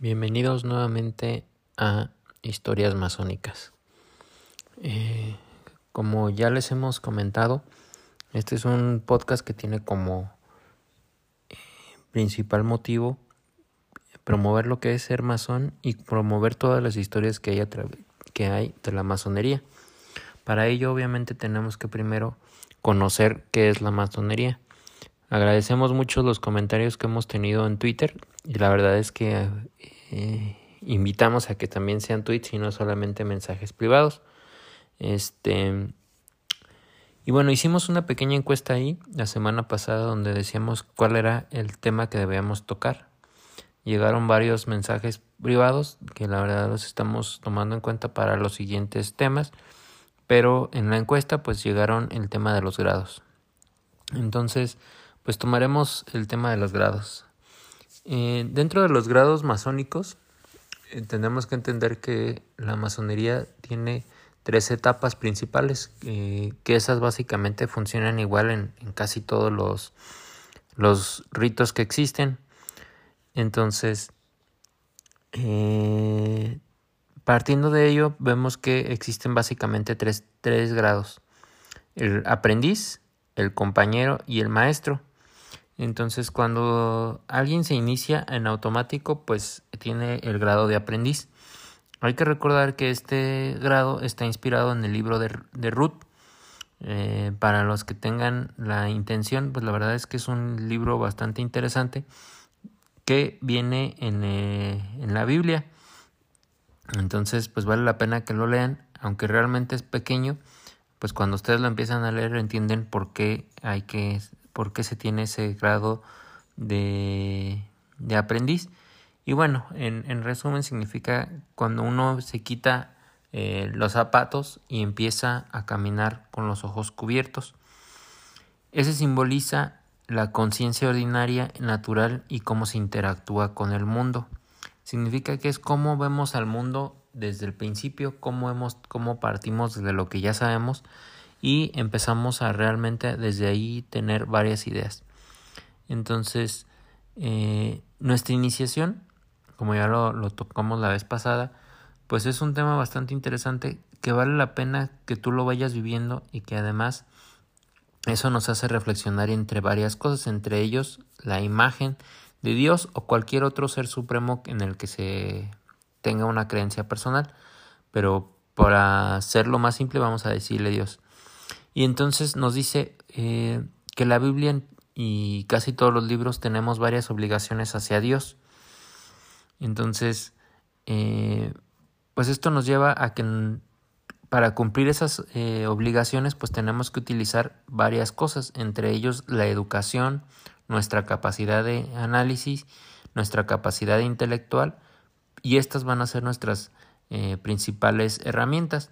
Bienvenidos nuevamente a Historias Masónicas. Eh, como ya les hemos comentado, este es un podcast que tiene como eh, principal motivo promover lo que es ser masón y promover todas las historias que hay, que hay de la masonería. Para ello, obviamente, tenemos que primero conocer qué es la masonería. Agradecemos mucho los comentarios que hemos tenido en Twitter y la verdad es que eh, invitamos a que también sean tweets y no solamente mensajes privados. Este y bueno, hicimos una pequeña encuesta ahí la semana pasada donde decíamos cuál era el tema que debíamos tocar. Llegaron varios mensajes privados que la verdad los estamos tomando en cuenta para los siguientes temas, pero en la encuesta pues llegaron el tema de los grados. Entonces, pues tomaremos el tema de los grados. Eh, dentro de los grados masónicos, eh, tenemos que entender que la masonería tiene tres etapas principales, eh, que esas básicamente funcionan igual en, casi todos los, los, ritos que existen. Entonces, partiendo de ello, vemos que existen básicamente tres, tres grados. El aprendiz, el compañero y el maestro. Entonces, cuando alguien se inicia en automático, pues tiene el grado de aprendiz. Hay que recordar que este grado está inspirado en el libro de, Ruth. Eh, para los que tengan la intención, pues la verdad es que es un libro bastante interesante que viene en, eh, en la Biblia. Entonces, pues vale la pena que lo lean, aunque realmente es pequeño, pues cuando ustedes lo empiezan a leer entienden por qué hay que por qué se tiene ese grado de, de aprendiz. Y bueno, en, en, resumen significa cuando uno se quita eh, los zapatos y empieza a caminar con los ojos cubiertos. Ese simboliza la conciencia ordinaria, natural y cómo se interactúa con el mundo. Significa que es cómo vemos al mundo desde el principio, cómo, hemos, cómo partimos de lo que ya sabemos y empezamos a realmente desde ahí tener varias ideas. Entonces, eh, nuestra iniciación, como ya lo, lo tocamos la vez pasada, pues es un tema bastante interesante que vale la pena que tú lo vayas viviendo y que además eso nos hace reflexionar entre varias cosas, entre ellos la imagen de Dios o cualquier otro ser supremo en el que se tenga una creencia personal, pero para hacerlo más simple vamos a decirle Dios. Y entonces nos dice eh, que la Biblia y casi todos los libros tenemos varias obligaciones hacia Dios. Entonces, eh, pues esto nos lleva a que para cumplir esas eh, obligaciones, pues tenemos que utilizar varias cosas, entre ellos la educación, nuestra capacidad de análisis, nuestra capacidad intelectual, y estas van a ser nuestras principales herramientas.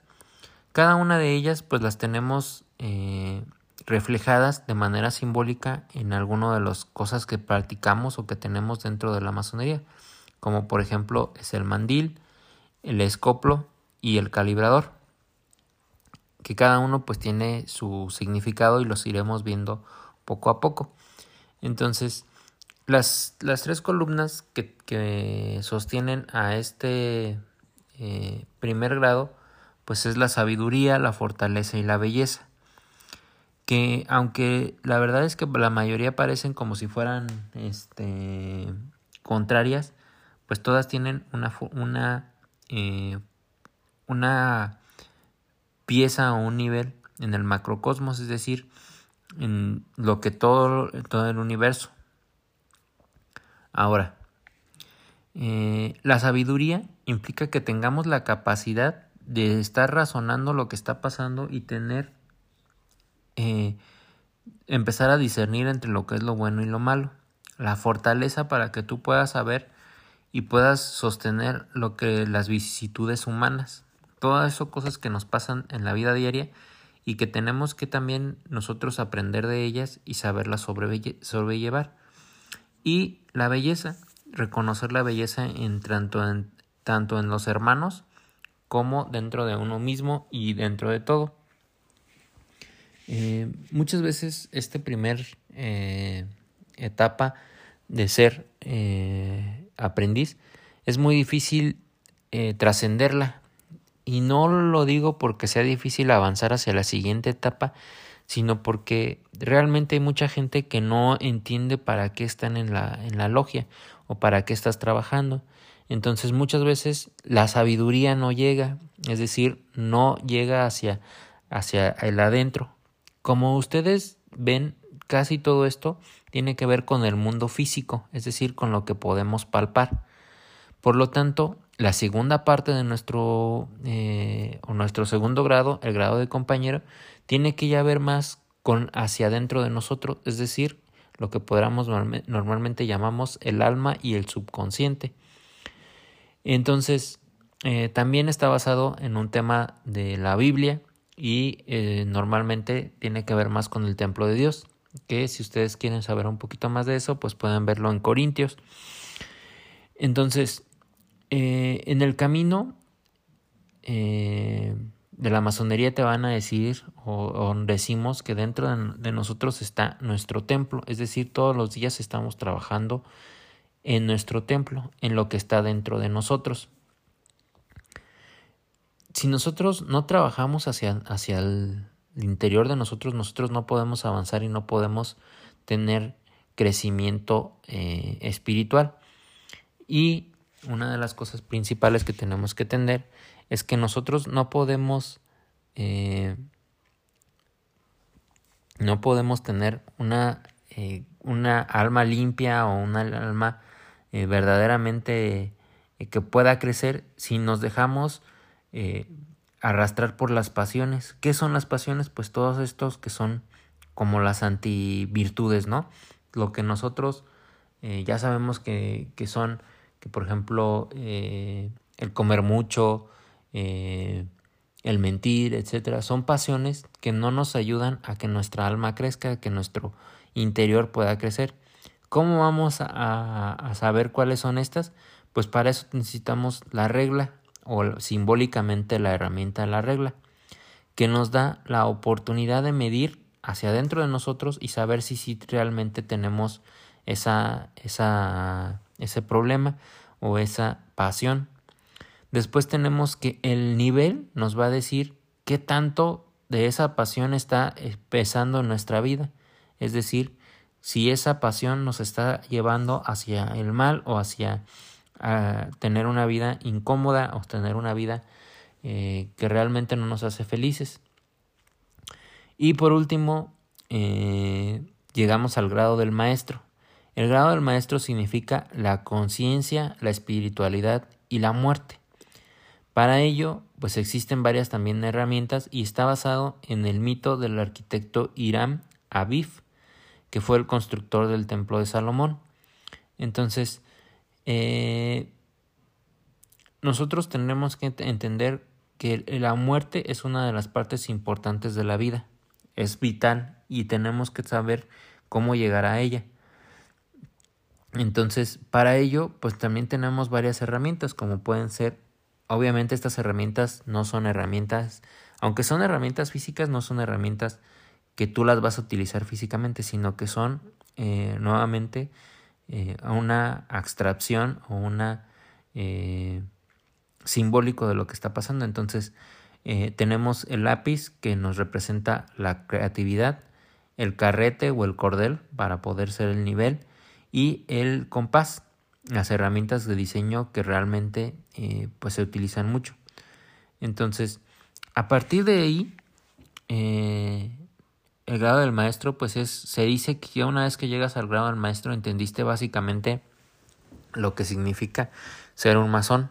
Cada una de ellas pues las tenemos eh, reflejadas de manera simbólica en alguna de las cosas que practicamos o que tenemos dentro de la masonería, como por ejemplo es el mandil, el escoplo y el calibrador, que cada uno pues tiene su significado y los iremos viendo poco a poco. Entonces, las, las tres columnas que, sostienen a este eh, primer grado pues es la sabiduría, la fortaleza y la belleza. Que aunque la verdad es que la mayoría parecen como si fueran este, contrarias, pues todas tienen una, una, eh, una pieza o un nivel en el macrocosmos, es decir, en lo que todo, todo el universo. Ahora, eh, la sabiduría implica que tengamos la capacidad de estar razonando lo que está pasando y tener, eh, empezar a discernir entre lo que es lo bueno y lo malo. La fortaleza para que tú puedas saber y puedas sostener lo que las vicisitudes humanas. Todas esas cosas que nos pasan en la vida diaria y que tenemos que también nosotros aprender de ellas y saberlas sobrellevar. Y la belleza, reconocer la belleza en tanto en, tanto en los hermanos como dentro de uno mismo y dentro de todo. Eh, muchas veces este primer eh, etapa de ser eh, aprendiz es muy difícil eh, trascenderla. Y no lo digo porque sea difícil avanzar hacia la siguiente etapa, sino porque realmente hay mucha gente que no entiende para qué están en la, en la logia o para qué estás trabajando. Entonces muchas veces la sabiduría no llega, es decir, no llega hacia, hacia el adentro. Como ustedes ven, casi todo esto tiene que ver con el mundo físico, es decir, con lo que podemos palpar. Por lo tanto, la segunda parte de nuestro eh, o nuestro segundo grado, el grado de compañero, tiene que ya ver más con hacia adentro de nosotros, es decir, lo que podríamos normalmente llamamos el alma y el subconsciente. Entonces, eh, también está basado en un tema de la Biblia y eh, normalmente tiene que ver más con el templo de Dios, que si ustedes quieren saber un poquito más de eso, pues pueden verlo en Corintios. Entonces, eh, en el camino de la masonería te van a decir o, decimos que dentro de, nosotros está nuestro templo, es decir, todos los días estamos trabajando en nuestro templo, en lo que está dentro de nosotros. Si nosotros no trabajamos hacia, hacia el interior de nosotros, nosotros no podemos avanzar y no podemos tener crecimiento eh, espiritual. Y una de las cosas principales que tenemos que tener es que nosotros no podemos eh, no podemos tener una, eh, una alma limpia o una alma verdaderamente que pueda crecer si nos dejamos arrastrar por las pasiones. ¿Qué son las pasiones? Pues todos estos que son como las antivirtudes, ¿no? Lo que nosotros ya sabemos que, que, son, que por ejemplo, el comer mucho, eh, el mentir, etcétera, son pasiones que no nos ayudan a que nuestra alma crezca, que nuestro interior pueda crecer. ¿Cómo vamos a, saber cuáles son estas? Pues para eso necesitamos la regla o simbólicamente la herramienta de la regla, que nos da la oportunidad de medir hacia adentro de nosotros y saber si, si realmente tenemos esa, esa, ese problema o esa pasión Después tenemos que el nivel nos va a decir qué tanto de esa pasión está eh, pesando en nuestra vida. Es decir, si esa pasión nos está llevando hacia el mal o hacia ah, tener una vida incómoda o tener una vida eh, que realmente no nos hace felices. Y por último, eh, llegamos al grado del maestro. El grado del maestro significa la conciencia, la espiritualidad y la muerte. Para ello, pues existen varias también herramientas y está basado en el mito del arquitecto Hiram Abif, que fue el constructor del templo de Salomón. Entonces, eh, nosotros tendremos que entender que la muerte es una de las partes importantes de la vida, es vital y tenemos que saber cómo llegar a ella. Entonces, para ello, pues también tenemos varias herramientas, como pueden ser Obviamente estas herramientas no son herramientas, aunque son herramientas físicas, no son herramientas que tú las vas a utilizar físicamente, sino que son eh, nuevamente eh, una abstracción o una eh, simbólico de lo que está pasando. Entonces tenemos el lápiz que nos representa la creatividad, el carrete o el cordel para poder ser el nivel y el compás las herramientas de diseño que realmente eh, pues se utilizan mucho. Entonces, a partir de ahí, eh, el grado del maestro, pues es, se dice que una vez que llegas al grado del maestro entendiste básicamente lo que significa ser un masón.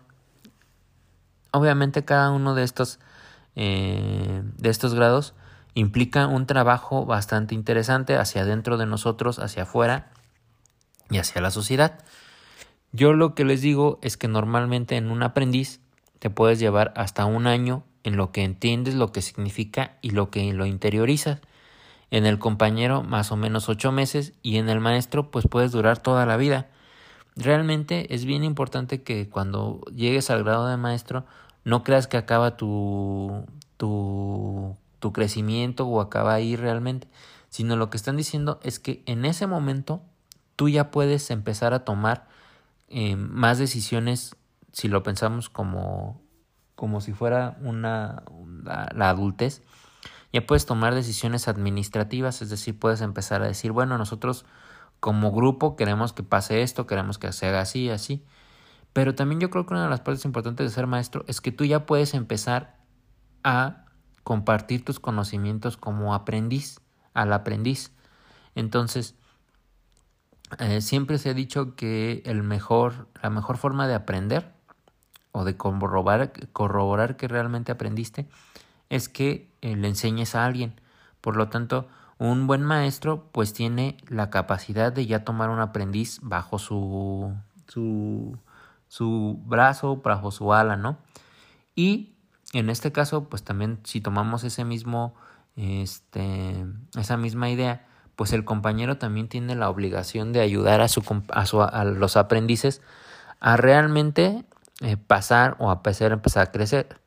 Obviamente cada uno de estos, eh, de estos grados implica un trabajo bastante interesante hacia adentro de nosotros, hacia afuera y hacia la sociedad. Yo lo que les digo es que normalmente en un aprendiz te puedes llevar hasta un año en lo que entiendes lo que significa y lo que lo interiorizas. En el compañero más o menos ocho meses y en el maestro pues puedes durar toda la vida. Realmente es bien importante que cuando llegues al grado de maestro no creas que acaba tu, tu, tu crecimiento o acaba ahí realmente, sino lo que están diciendo es que en ese momento tú ya puedes empezar a tomar eh, más decisiones si lo pensamos como, como si fuera una, la adultez, ya puedes tomar decisiones administrativas, es decir, puedes empezar a decir, bueno, nosotros como grupo queremos que pase esto, queremos que se haga así, así. Pero también yo creo que una de las partes importantes de ser maestro es que tú ya puedes empezar a compartir tus conocimientos como aprendiz, al aprendiz. Entonces, eh, siempre se ha dicho que el mejor, la mejor forma de aprender o de corroborar, corroborar que realmente aprendiste es que eh, le enseñes a alguien. Por lo tanto, un buen maestro pues tiene la capacidad de ya tomar un aprendiz bajo su, su, su brazo, bajo su ala, ¿no? Y en este caso, pues también si tomamos ese mismo, este, esa misma idea, pues el compañero también tiene la obligación de ayudar a, su, a, a los aprendices a realmente eh, pasar o a empezar, a empezar a crecer.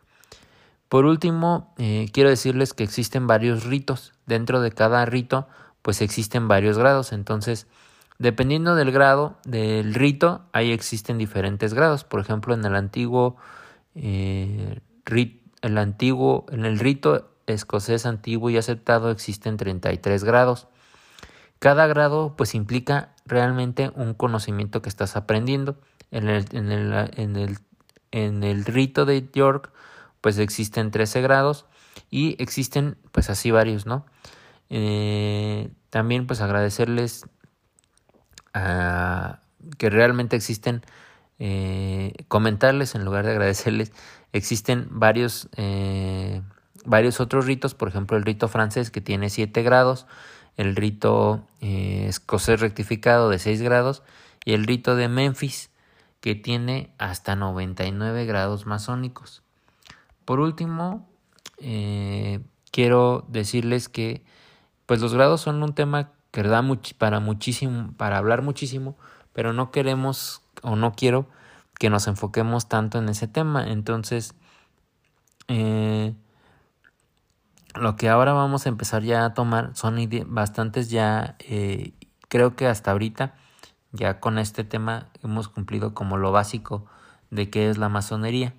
Por último, eh, quiero decirles que existen varios ritos. Dentro de cada rito, pues existen varios grados. Entonces, dependiendo del grado del rito, ahí existen diferentes grados. Por ejemplo, en el antiguo, eh, el antiguo, en el rito escocés antiguo y aceptado existen 33 grados. Cada grado, pues, implica realmente un conocimiento que estás aprendiendo. En el, en el, en el, en el rito de York, pues existen 13 grados y existen pues así varios, ¿no? Eh, también pues agradecerles a, que realmente existen, eh, comentarles en lugar de agradecerles, existen varios, eh, varios otros ritos, por ejemplo el rito francés que tiene 7 grados, el rito escocés rectificado de 6 grados y el rito de Memphis que tiene hasta 99 grados masónicos. Por último, eh, quiero decirles que pues los grados son un tema que da para muchísimo, para hablar muchísimo, pero no queremos o no quiero que nos enfoquemos tanto en ese tema. Entonces, eh, lo que ahora vamos a empezar ya a tomar son bastantes ya, eh, creo que hasta ahorita, ya con este tema hemos cumplido como lo básico de qué es la masonería.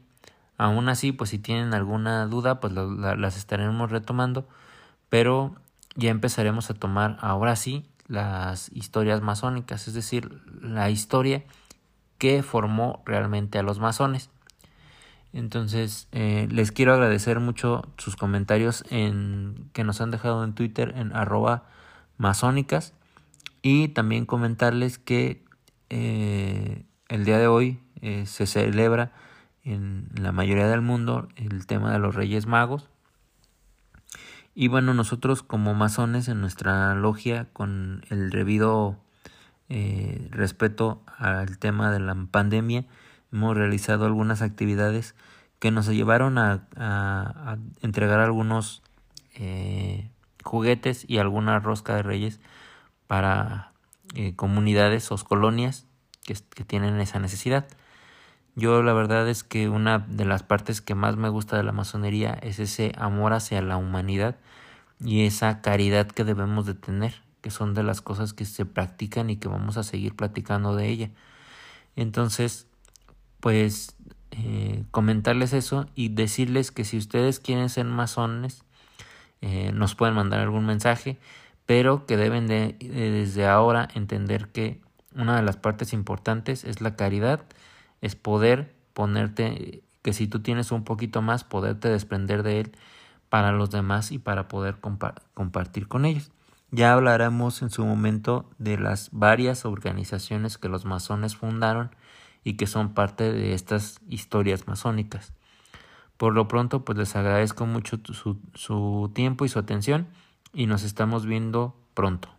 Aún así, pues si tienen alguna duda, pues las estaremos retomando, pero ya empezaremos a tomar ahora sí las historias masónicas, es decir, la historia que formó realmente a los masones. Entonces, eh, les quiero agradecer mucho sus comentarios en, que nos han dejado en Twitter en arroba masónicas y también comentarles que eh, el día de hoy eh, se celebra en la mayoría del mundo el tema de los Reyes Magos. Y bueno, nosotros como masones en nuestra logia, con el debido eh, respeto al tema de la pandemia, hemos realizado algunas actividades que nos llevaron a, entregar algunos eh, juguetes y alguna rosca de reyes para eh, comunidades o colonias que tienen esa necesidad. Yo la verdad es que una de las partes que más me gusta de la masonería es ese amor hacia la humanidad y esa caridad que debemos de tener, que son de las cosas que se practican y que vamos a seguir platicando de ella. Entonces, pues eh, comentarles eso y decirles que si ustedes quieren ser masones, eh, nos pueden mandar algún mensaje, pero que deben de desde ahora entender que una de las partes importantes es la caridad es poder ponerte, que si tú tienes un poquito más, poderte desprender de él para los demás y para poder compartir con ellos. Ya hablaremos en su momento de las varias organizaciones que los masones fundaron y que son parte de estas historias masónicas. Por lo pronto, pues les agradezco mucho su, su tiempo y su atención y nos estamos viendo pronto.